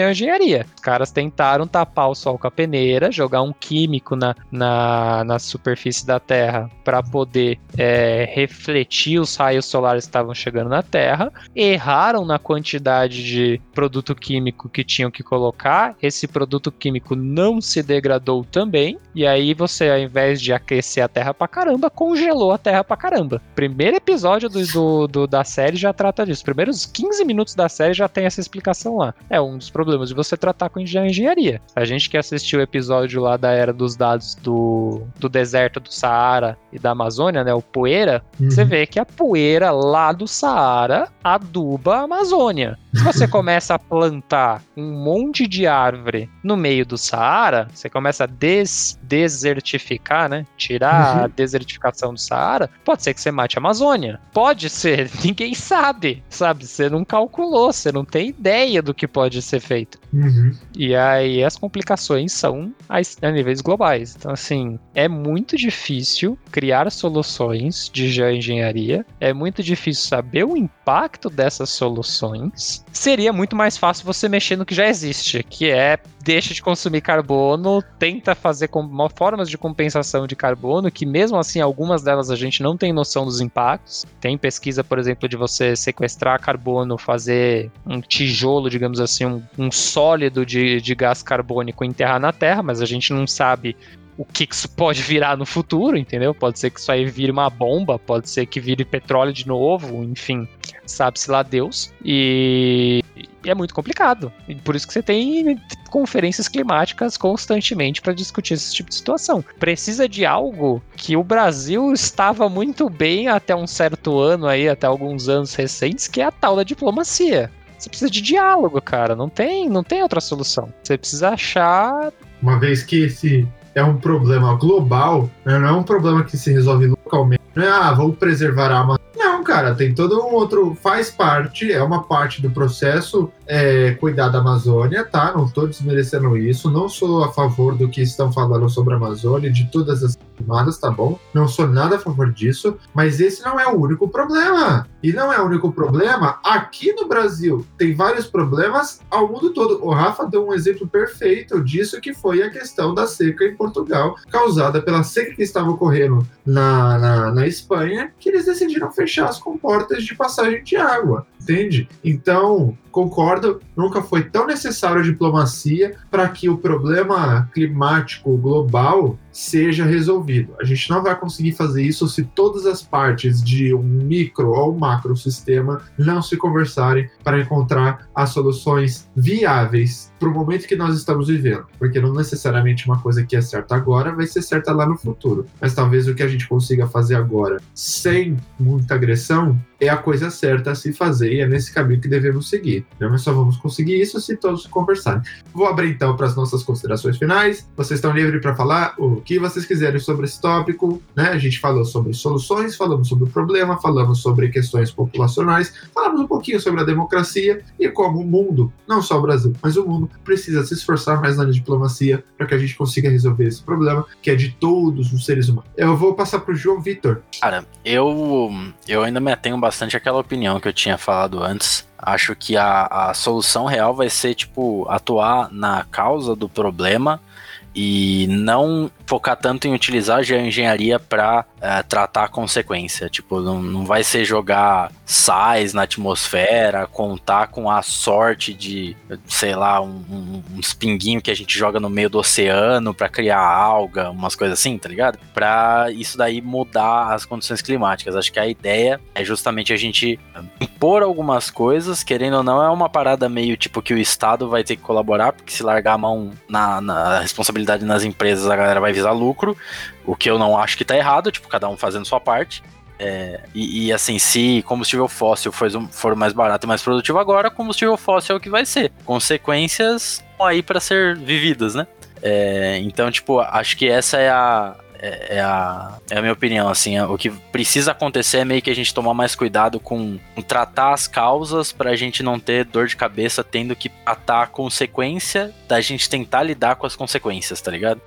engenharia. Os caras tentaram tapar o sol com a peneira, jogar um químico na, na, na superfície da Terra para poder é, refletir os raios solares estavam chegando na Terra, erraram na quantidade de produto químico que tinham que colocar, esse produto químico não se degradou também, e aí você, ao invés de aquecer a Terra pra caramba, congelou a Terra pra caramba. Primeiro episódio do, do- do- da série já trata disso. Primeiros 15 minutos da série já tem essa explicação lá. É um dos problemas de você tratar com engenharia. A gente que assistiu o episódio lá da Era dos Dados do, do deserto do Saara e da Amazônia, né, o Poeira, você Uhum. vê que a poeira lá do Saara aduba a Amazônia. Se você começa a plantar um monte de árvore no meio do Saara, você começa a des desertificar, né? Tirar a desertificação do Saara, pode ser que você mate a Amazônia. Pode ser, ninguém sabe, sabe? Você não calculou, você não tem ideia do que pode ser feito. Uhum. E aí as complicações são a, a níveis globais. Então, assim, é muito difícil criar soluções de geoengenharia, é muito difícil saber o impacto dessas soluções. Seria muito mais fácil você mexer no que já existe, que é deixa de consumir carbono, tenta fazer com, formas de compensação de carbono, que mesmo assim algumas delas a gente não tem noção dos impactos. Tem pesquisa, por exemplo, de você sequestrar carbono, fazer um tijolo, digamos assim, um, um sólido de, de gás carbônico enterrar na Terra, mas a gente não sabe o que isso pode virar no futuro, entendeu? Pode ser que isso aí vire uma bomba, pode ser que vire petróleo de novo, enfim, sabe-se lá Deus. E é muito complicado. Por isso que você tem conferências climáticas constantemente para discutir esse tipo de situação. Precisa de algo que o Brasil estava muito bem até um certo ano aí, até alguns anos recentes, que é a tal da diplomacia. Você precisa de diálogo, cara. Não tem, não tem outra solução. Você precisa achar Uma vez que esse é um problema global, né, não é um problema que se resolve localmente. Não é, ah, vou preservar a Amazônia. Cara, tem todo um outro. Faz parte, é uma parte do processo é, cuidar da Amazônia, tá? Não tô desmerecendo isso. Não sou a favor do que estão falando sobre a Amazônia, de todas as tá bom? Não sou nada a favor disso, mas esse não é o único problema. E não é o único problema aqui no Brasil. Tem vários problemas ao mundo todo. O Rafa deu um exemplo perfeito disso, que foi a questão da seca em Portugal, causada pela seca que estava ocorrendo na, na, na Espanha, que eles decidiram fechar as comportas de passagem de água, entende? Então, concordo, nunca foi tão necessário a diplomacia para que o problema climático global seja resolvido. A gente não vai conseguir fazer isso se todas as partes de um micro ou macro sistema não se conversarem para encontrar as soluções viáveis para o momento que nós estamos vivendo. Porque não necessariamente uma coisa que é certa agora vai ser certa lá no futuro. Mas talvez o que a gente consiga fazer agora sem muita agressão é a coisa certa a se fazer e é nesse caminho que devemos seguir. né? Mas só vamos conseguir isso se todos conversarem. Vou abrir então para as nossas considerações finais. Vocês estão livres para falar o que vocês quiserem sobre esse tópico. Né? A gente falou sobre soluções, falamos sobre o problema, falamos sobre questões populacionais, falamos um pouquinho sobre a democracia e como o mundo, não só o Brasil, mas o mundo, precisa se esforçar mais na diplomacia para que a gente consiga resolver esse problema que é de todos os seres humanos. Eu vou passar para o João Vitor. Cara, eu, eu ainda me atenho bastante àquela opinião que eu tinha falado antes. Acho que a, a solução real vai ser, tipo, atuar na causa do problema e não focar tanto em utilizar a geoengenharia para tratar a consequência. Tipo, não, não vai ser jogar sais na atmosfera, contar com a sorte de, sei lá, um, um, uns pinguinhos que a gente joga no meio do oceano para criar alga, umas coisas assim, tá ligado? Para isso daí mudar as condições climáticas. Acho que a ideia é justamente a gente impor algumas coisas, querendo ou não, é uma parada meio tipo que o Estado vai ter que colaborar, porque se largar a mão na, na responsabilidade nas empresas, a galera vai visar lucro, o que eu não acho que tá errado, tipo, cada um fazendo sua parte. É, e, e, assim, se combustível fóssil for, for, mais barato e mais produtivo agora, combustível fóssil é o que vai ser. Consequências aí para ser vividas, né? É, então, tipo, acho que essa é a, é, é a, é a minha opinião, assim. o que precisa acontecer é meio que a gente tomar mais cuidado com, com tratar as causas pra gente não ter dor de cabeça tendo que tratar a consequência da gente tentar lidar com as consequências, tá ligado?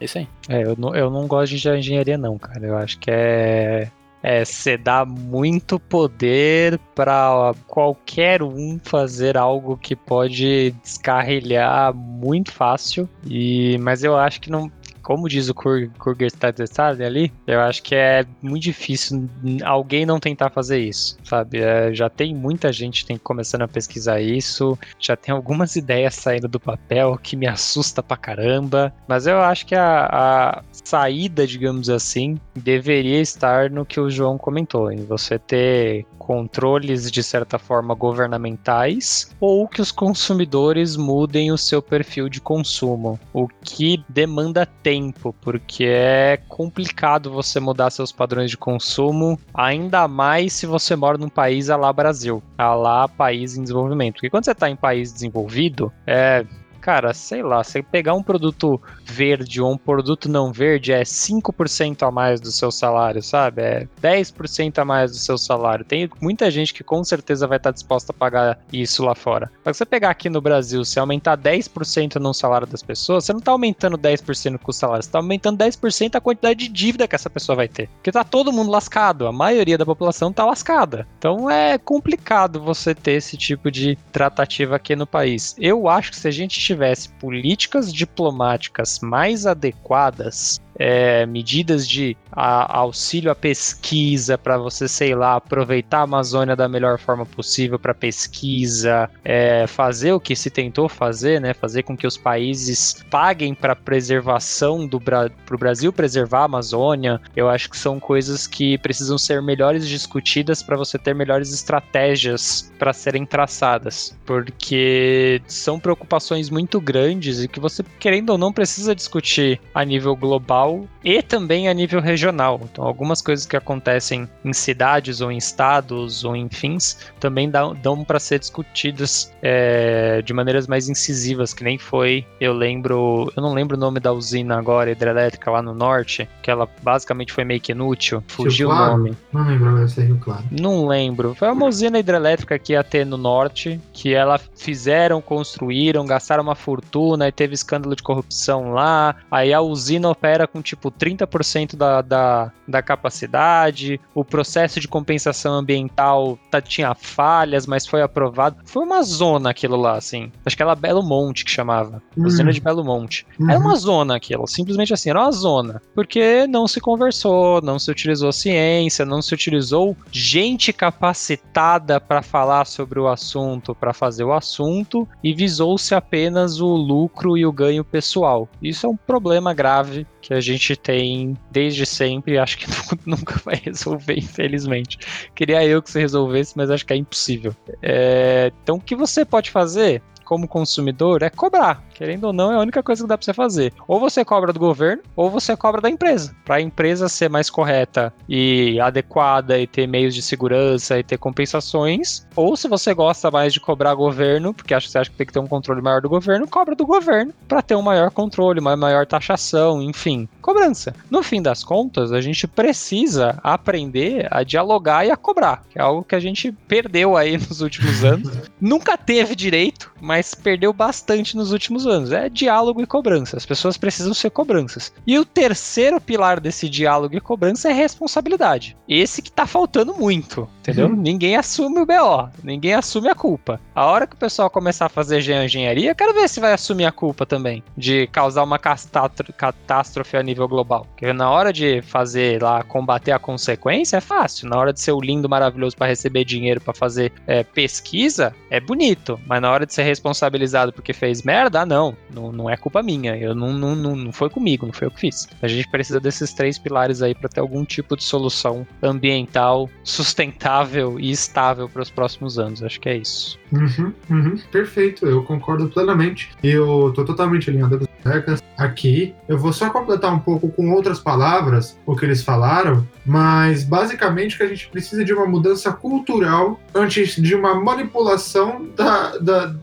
É isso aí. É, eu não, eu não gosto de engenharia, não, cara. Eu acho que é. É você dá muito poder pra qualquer um fazer algo que pode descarrilhar muito fácil. E, mas eu acho que não. Como diz o Kur- Kurgerstadt ali, eu acho que é muito difícil alguém não tentar fazer isso, sabe? É, já tem muita gente tem começando a pesquisar isso, já tem algumas ideias saindo do papel que me assusta pra caramba, mas eu acho que a, a saída, digamos assim, deveria estar no que o João comentou, em você ter controles de certa forma governamentais ou que os consumidores mudem o seu perfil de consumo, o que demanda tempo, porque é complicado você mudar seus padrões de consumo, ainda mais se você mora num país a lá Brasil, a lá país em desenvolvimento. Porque quando você está em país desenvolvido, é Cara, sei lá, você pegar um produto verde ou um produto não verde é 5% a mais do seu salário, sabe? É 10% a mais do seu salário. Tem muita gente que com certeza vai estar disposta a pagar isso lá fora. Mas você pegar aqui no Brasil, se aumentar 10% no salário das pessoas, você não tá aumentando 10% com o salário, você tá aumentando 10% a quantidade de dívida que essa pessoa vai ter. Porque tá todo mundo lascado, a maioria da população tá lascada. Então é complicado você ter esse tipo de tratativa aqui no país. Eu acho que se a gente tivesse políticas diplomáticas mais adequadas, é, medidas de a- auxílio à pesquisa para você, sei lá, aproveitar a Amazônia da melhor forma possível para pesquisa, é, fazer o que se tentou fazer, né? Fazer com que os países paguem para preservação do Bra pro Brasil preservar a Amazônia. Eu acho que são coisas que precisam ser melhores discutidas para você ter melhores estratégias para serem traçadas, porque são preocupações muito grandes e que você querendo ou não precisa discutir a nível global e também a nível regional. Então, algumas coisas que acontecem em cidades ou em estados ou em fins também dão, dão para ser discutidas é, de maneiras mais incisivas, que nem foi, eu lembro, eu não lembro o nome da usina agora, hidrelétrica lá no norte, que ela basicamente foi meio que inútil, fugiu o Claro? nome. Não lembro, mas é Rio Claro. Não lembro. Foi uma usina hidrelétrica que ia ter no norte, que ela fizeram, construíram, gastaram uma fortuna e teve escândalo de corrupção lá. Aí a usina opera com tipo 30% da, da, da capacidade. O processo de compensação ambiental tá, tinha falhas, mas foi aprovado. Foi uma zona aquilo lá, assim. Acho que era Belo Monte que chamava. Usina Hum. de Belo Monte. Uhum. Era uma zona aquilo, simplesmente assim, era uma zona. Porque não se conversou, não se utilizou ciência, não se utilizou gente capacitada para falar sobre o assunto, para fazer o assunto, e visou-se apenas o lucro e o ganho pessoal. Isso é um problema grave que a gente tem desde sempre acho que nu- nunca vai resolver, infelizmente. Queria eu que você resolvesse, mas acho que é impossível. É, Então, o que você pode fazer? Como consumidor, é cobrar. Querendo ou não, é a única coisa que dá pra você fazer. Ou você cobra do governo, ou você cobra da empresa. Pra a empresa ser mais correta e adequada e ter meios de segurança e ter compensações. Ou se você gosta mais de cobrar governo, porque acha você acha que tem que ter um controle maior do governo, cobra do governo pra ter um maior controle, uma maior taxação, enfim. Cobrança. No fim das contas, a gente precisa aprender a dialogar e a cobrar, que é algo que a gente perdeu aí nos últimos anos. Nunca teve direito, mas perdeu bastante nos últimos anos. É diálogo e cobrança. As pessoas precisam ser cobranças. E o terceiro pilar desse diálogo e cobrança é responsabilidade. Esse que tá faltando muito, entendeu? Uhum. Ninguém assume o BO, ninguém assume a culpa. A hora que o pessoal começar a fazer geoengenharia, eu quero ver se vai assumir a culpa também de causar uma catástrofe a nível global. Porque na hora de fazer lá, combater a consequência, é fácil. Na hora de ser o lindo, maravilhoso para receber dinheiro para fazer é, pesquisa, é bonito. Mas na hora de ser responsabilizado porque fez merda, ah, não. Não, não é culpa minha. Eu não, não, não, não foi comigo, não foi eu que fiz. A gente precisa desses três pilares aí para ter algum tipo de solução ambiental sustentável e estável para os próximos anos. Acho que é isso. Uhum, uhum, perfeito, eu concordo plenamente. Eu tô totalmente alinhado com as regras. aqui. Eu vou só completar um pouco com outras palavras o que eles falaram, mas basicamente que a gente precisa de uma mudança cultural antes de uma manipulação da, da,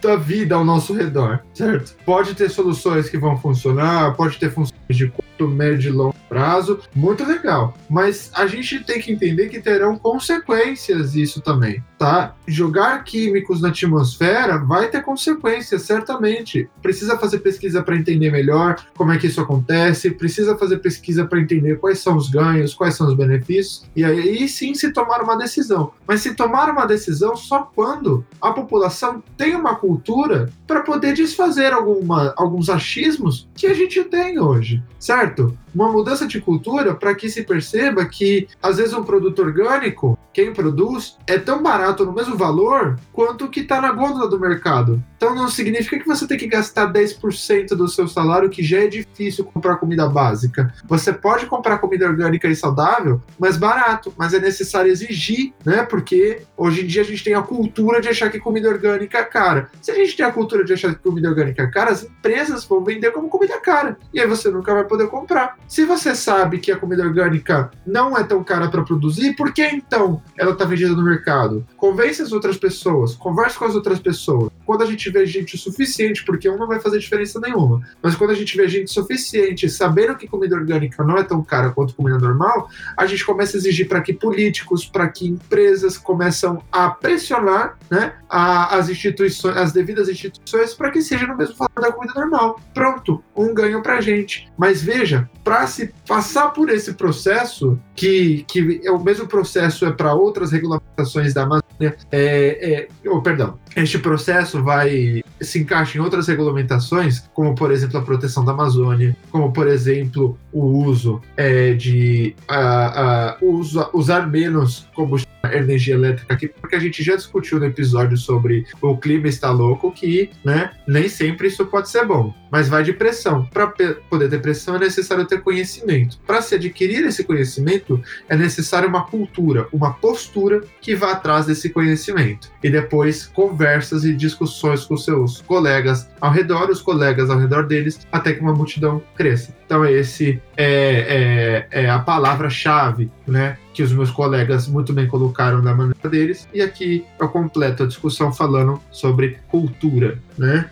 da vida ao nosso redor, certo? Pode ter soluções que vão funcionar, pode ter funções de médio e longo prazo, muito legal. Mas a gente tem que entender que terão consequências isso também, tá? Jogar químicos na atmosfera vai ter consequências, certamente. Precisa fazer pesquisa para entender melhor como é que isso acontece, precisa fazer pesquisa para entender quais são os ganhos, quais são os benefícios, e aí sim se tomar uma decisão. Mas se tomar uma decisão só quando a população tem uma cultura para poder desfazer alguma, alguns achismos que a gente tem hoje, certo? certo? Uma mudança de cultura para que se perceba que, às vezes, um produto orgânico, quem produz, é tão barato no mesmo valor quanto o que está na gôndola do mercado. Então não significa que você tem que gastar 10% do seu salário, que já é difícil comprar comida básica. Você pode comprar comida orgânica e saudável, mas barato, mas é necessário exigir, né? Porque hoje em dia a gente tem a cultura de achar que comida orgânica é cara. Se a gente tem a cultura de achar que comida orgânica é cara, as empresas vão vender como comida cara. E aí você nunca vai poder comprar. Se você sabe que a comida orgânica não é tão cara para produzir, por que então ela está vendida no mercado? Convence as outras pessoas, converse com as outras pessoas. Quando a gente vê gente suficiente, porque um não vai fazer diferença nenhuma, mas quando a gente vê gente suficiente sabendo que comida orgânica não é tão cara quanto comida normal, a gente começa a exigir para que políticos, para que empresas começam a pressionar né, a, as instituições, as devidas instituições, para que seja no mesmo valor da comida normal. Pronto, um ganho para gente. Mas veja, se passar por esse processo, que, que é o mesmo processo é para outras regulamentações da Amazônia, é, é, oh, perdão, este processo vai se encaixa em outras regulamentações, como por exemplo a proteção da Amazônia, como por exemplo o uso é, de uh, uh, uso, usar menos combustível energia elétrica aqui, porque a gente já discutiu no episódio sobre o clima está louco, que né, nem sempre isso pode ser bom, mas vai de pressão. Para poder ter pressão é necessário ter conhecimento. Para se adquirir esse conhecimento, é necessário uma cultura, uma postura que vá atrás desse conhecimento. E depois conversas e discussões com seus colegas ao redor, os colegas ao redor deles, até que uma multidão cresça. Então, esse é, é, é a palavra-chave, né? Que os meus colegas muito bem colocaram na maneira deles. E aqui eu completo a discussão falando sobre cultura, né?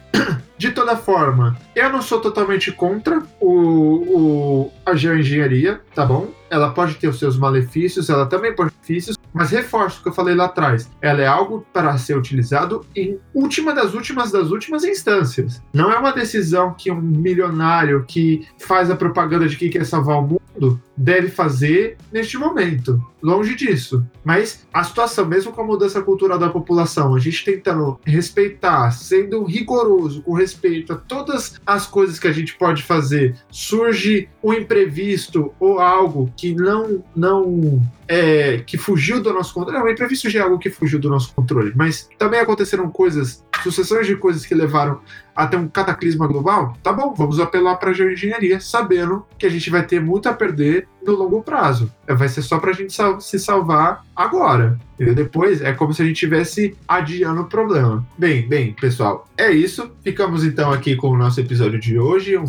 De toda forma, eu não sou totalmente contra o, o, a geoengenharia, tá bom? Ela pode ter os seus malefícios, ela também pode ter benefícios, mas reforço o que eu falei lá atrás. Ela é algo para ser utilizado em última das últimas das últimas instâncias. Não é uma decisão que um milionário que faz a propaganda de que quer salvar o mundo deve fazer neste momento. Longe disso. Mas a situação, mesmo com a mudança cultural da população, a gente tentando respeitar, sendo rigoroso com respeito a todas as coisas que a gente pode fazer, surge um imprevisto ou algo que não não é, que fugiu do nosso controle. Não, o imprevisto já é algo que fugiu do nosso controle, mas também aconteceram coisas, sucessões de coisas que levaram até um cataclisma global. Tá bom, vamos apelar para a geoengenharia, sabendo que a gente vai ter muito a perder no longo prazo. Vai ser só para a gente sal se salvar agora. E depois é como se a gente estivesse adiando o problema. Bem, bem, pessoal, é isso. Ficamos então aqui com o nosso episódio de hoje. Um